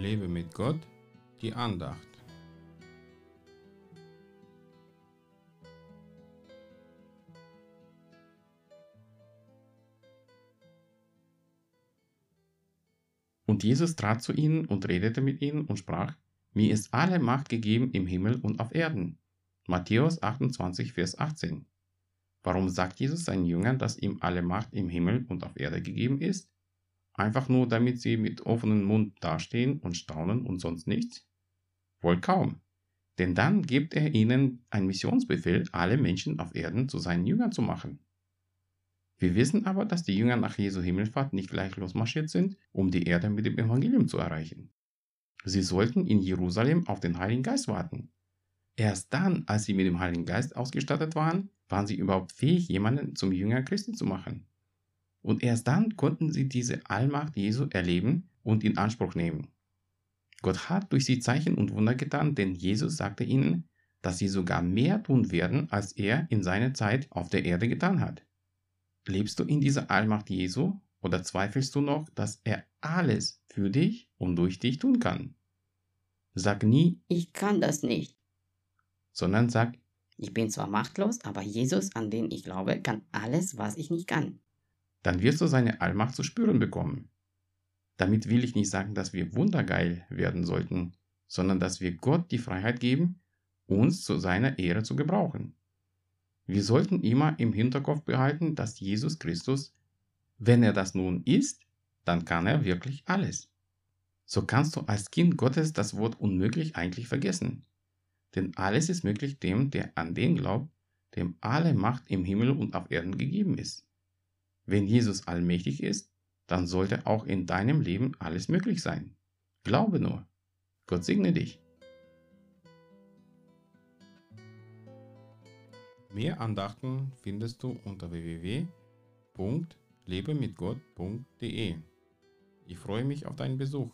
Lebe mit Gott, die Andacht. Und Jesus trat zu ihnen und redete mit ihnen und sprach, Mir ist alle Macht gegeben im Himmel und auf Erden. Matthäus 28, Vers 18. Warum sagt Jesus seinen Jüngern, dass ihm alle Macht im Himmel und auf Erde gegeben ist? Einfach nur, damit sie mit offenem Mund dastehen und staunen und sonst nichts? Wohl kaum. Denn dann gibt er ihnen einen Missionsbefehl, alle Menschen auf Erden zu seinen Jüngern zu machen. Wir wissen aber, dass die Jünger nach Jesu Himmelfahrt nicht gleich losmarschiert sind, um die Erde mit dem Evangelium zu erreichen. Sie sollten in Jerusalem auf den Heiligen Geist warten. Erst dann, als sie mit dem Heiligen Geist ausgestattet waren, waren sie überhaupt fähig, jemanden zum Jünger Christi zu machen. Und erst dann konnten sie diese Allmacht Jesu erleben und in Anspruch nehmen. Gott hat durch sie Zeichen und Wunder getan, denn Jesus sagte ihnen, dass sie sogar mehr tun werden, als er in seiner Zeit auf der Erde getan hat. Lebst du in dieser Allmacht Jesu oder zweifelst du noch, dass er alles für dich und durch dich tun kann? Sag nie, ich kann das nicht, sondern sag, ich bin zwar machtlos, aber Jesus, an den ich glaube, kann alles, was ich nicht kann. Dann wirst du seine Allmacht zu spüren bekommen. Damit will ich nicht sagen, dass wir wundergeil werden sollten, sondern dass wir Gott die Freiheit geben, uns zu seiner Ehre zu gebrauchen. Wir sollten immer im Hinterkopf behalten, dass Jesus Christus, wenn er das nun ist, dann kann er wirklich alles. So kannst du als Kind Gottes das Wort unmöglich eigentlich vergessen. Denn alles ist möglich dem, der an den glaubt, dem alle Macht im Himmel und auf Erden gegeben ist. Wenn Jesus allmächtig ist, dann sollte auch in deinem Leben alles möglich sein. Glaube nur. Gott segne dich. Mehr Andachten findest du unter www.lebemitgott.de. Ich freue mich auf deinen Besuch.